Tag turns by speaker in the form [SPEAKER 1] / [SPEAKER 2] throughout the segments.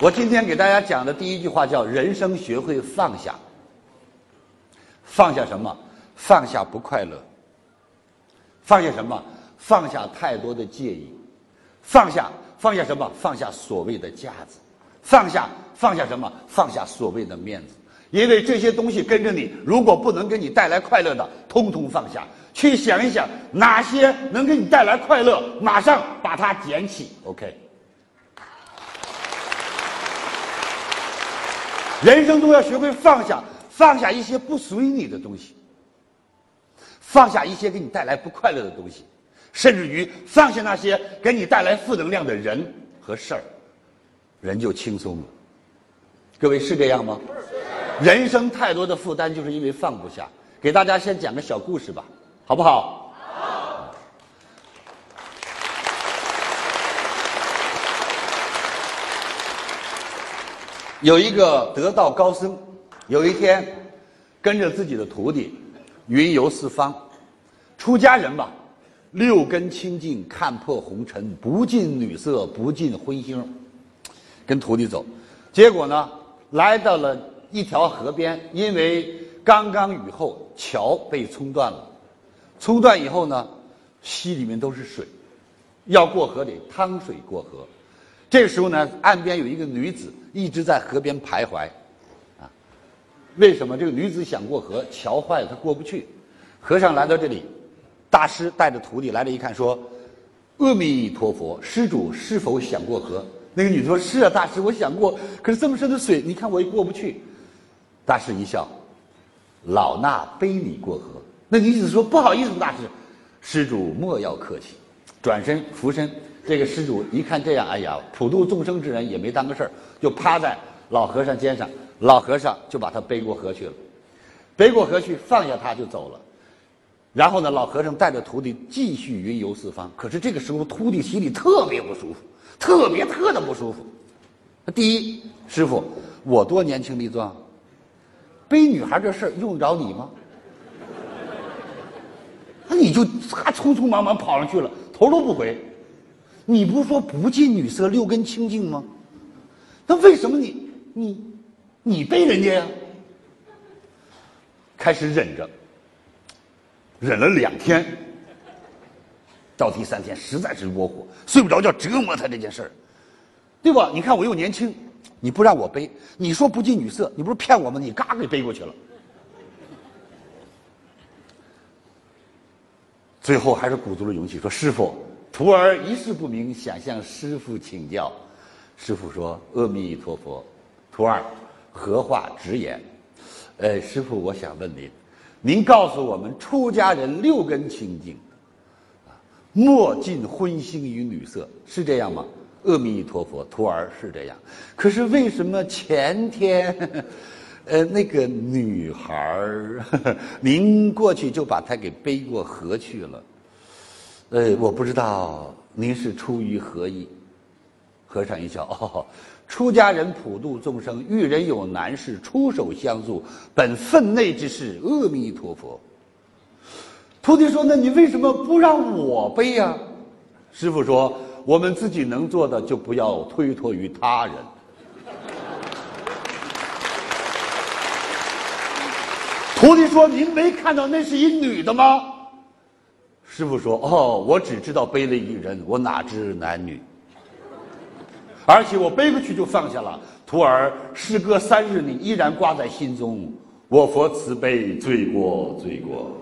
[SPEAKER 1] 我今天给大家讲的第一句话叫“人生学会放下”。放下什么？放下不快乐。放下什么？放下太多的介意。放下放下什么？放下所谓的架子。放下放下什么？放下所谓的面子。因为这些东西跟着你，如果不能给你带来快乐的，通通放下。去想一想哪些能给你带来快乐，马上把它捡起。OK。人生中要学会放下，放下一些不属于你的东西，放下一些给你带来不快乐的东西，甚至于放下那些给你带来负能量的人和事儿，人就轻松了。各位是这样吗？人生太多的负担，就是因为放不下。给大家先讲个小故事吧，好不好？好。有一个得道高僧，有一天跟着自己的徒弟云游四方。出家人嘛，六根清净，看破红尘，不近女色，不近荤腥。跟徒弟走，结果呢，来到了。一条河边，因为刚刚雨后，桥被冲断了。冲断以后呢，溪里面都是水，要过河得趟水过河。这时候呢，岸边有一个女子一直在河边徘徊，啊，为什么这个女子想过河？桥坏了，她过不去。和尚来到这里，大师带着徒弟来了，一看说：“阿弥陀佛，施主是否想过河？”那个女的说：“是啊，大师，我想过，可是这么深的水，你看我也过不去。”大师一笑，老衲背你过河。那女子说：“不好意思，大师，施主莫要客气。”转身俯身，这个施主一看这样，哎呀，普度众生之人也没当个事儿，就趴在老和尚肩上，老和尚就把他背过河去了。背过河去，放下他就走了。然后呢，老和尚带着徒弟继续云游四方。可是这个时候，徒弟心里特别不舒服，特别特的不舒服。第一，师傅，我多年轻力壮。背女孩这事儿用得着你吗？那你就他匆匆忙忙跑上去了，头都不回。你不是说不近女色，六根清净吗？那为什么你你你背人家呀？开始忍着，忍了两天，到第三天实在是窝火，睡不着觉，折磨他这件事儿，对吧？你看我又年轻。你不让我背，你说不近女色，你不是骗我吗？你嘎给背过去了。最后还是鼓足了勇气说：“师傅，徒儿一事不明，想向师傅请教。”师傅说：“阿弥陀佛，徒儿何话直言。”呃，师傅，我想问您，您告诉我们，出家人六根清净，啊莫近荤腥与女色，是这样吗？阿弥陀佛，徒儿是这样。可是为什么前天，呃，那个女孩儿，您过去就把她给背过河去了？呃，我不知道您是出于何意。和尚一笑，哦，出家人普度众生，遇人有难事，出手相助，本分内之事。阿弥陀佛。徒弟说：“那你为什么不让我背呀？”师傅说。我们自己能做的，就不要推脱于他人。徒弟说：“您没看到那是一女的吗？”师傅说：“哦，我只知道背了一人，我哪知男女？而且我背过去就放下了。徒儿时隔三日，你依然挂在心中。我佛慈悲，罪过，罪过。”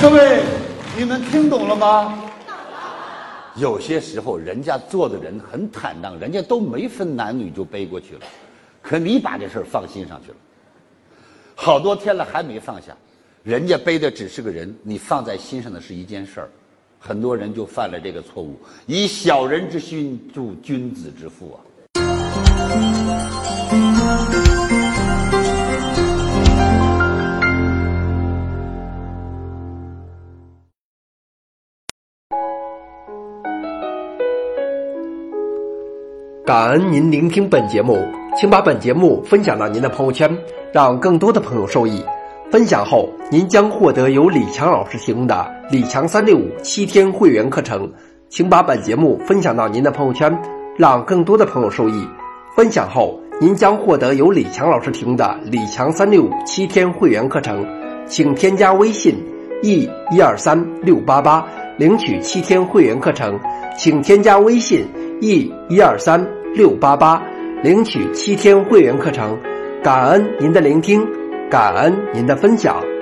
[SPEAKER 1] 各位，你们听懂了吗？有些时候，人家做的人很坦荡，人家都没分男女就背过去了，可你把这事儿放心上去了，好多天了还没放下，人家背的只是个人，你放在心上的是一件事儿，很多人就犯了这个错误，以小人之心度君子之腹啊。
[SPEAKER 2] 感恩您聆听本节目，请把本节目分享到您的朋友圈，让更多的朋友受益。分享后，您将获得由李强老师提供的李强三六五七天会员课程。请把本节目分享到您的朋友圈，让更多的朋友受益。分享后，您将获得由李强老师提供的李强三六五七天会员课程。请添加微信 e 一二三六八八领取七天会员课程。请添加微信 e 一二三六八八领取七天会员课程。感恩您的聆听。感恩您的分享。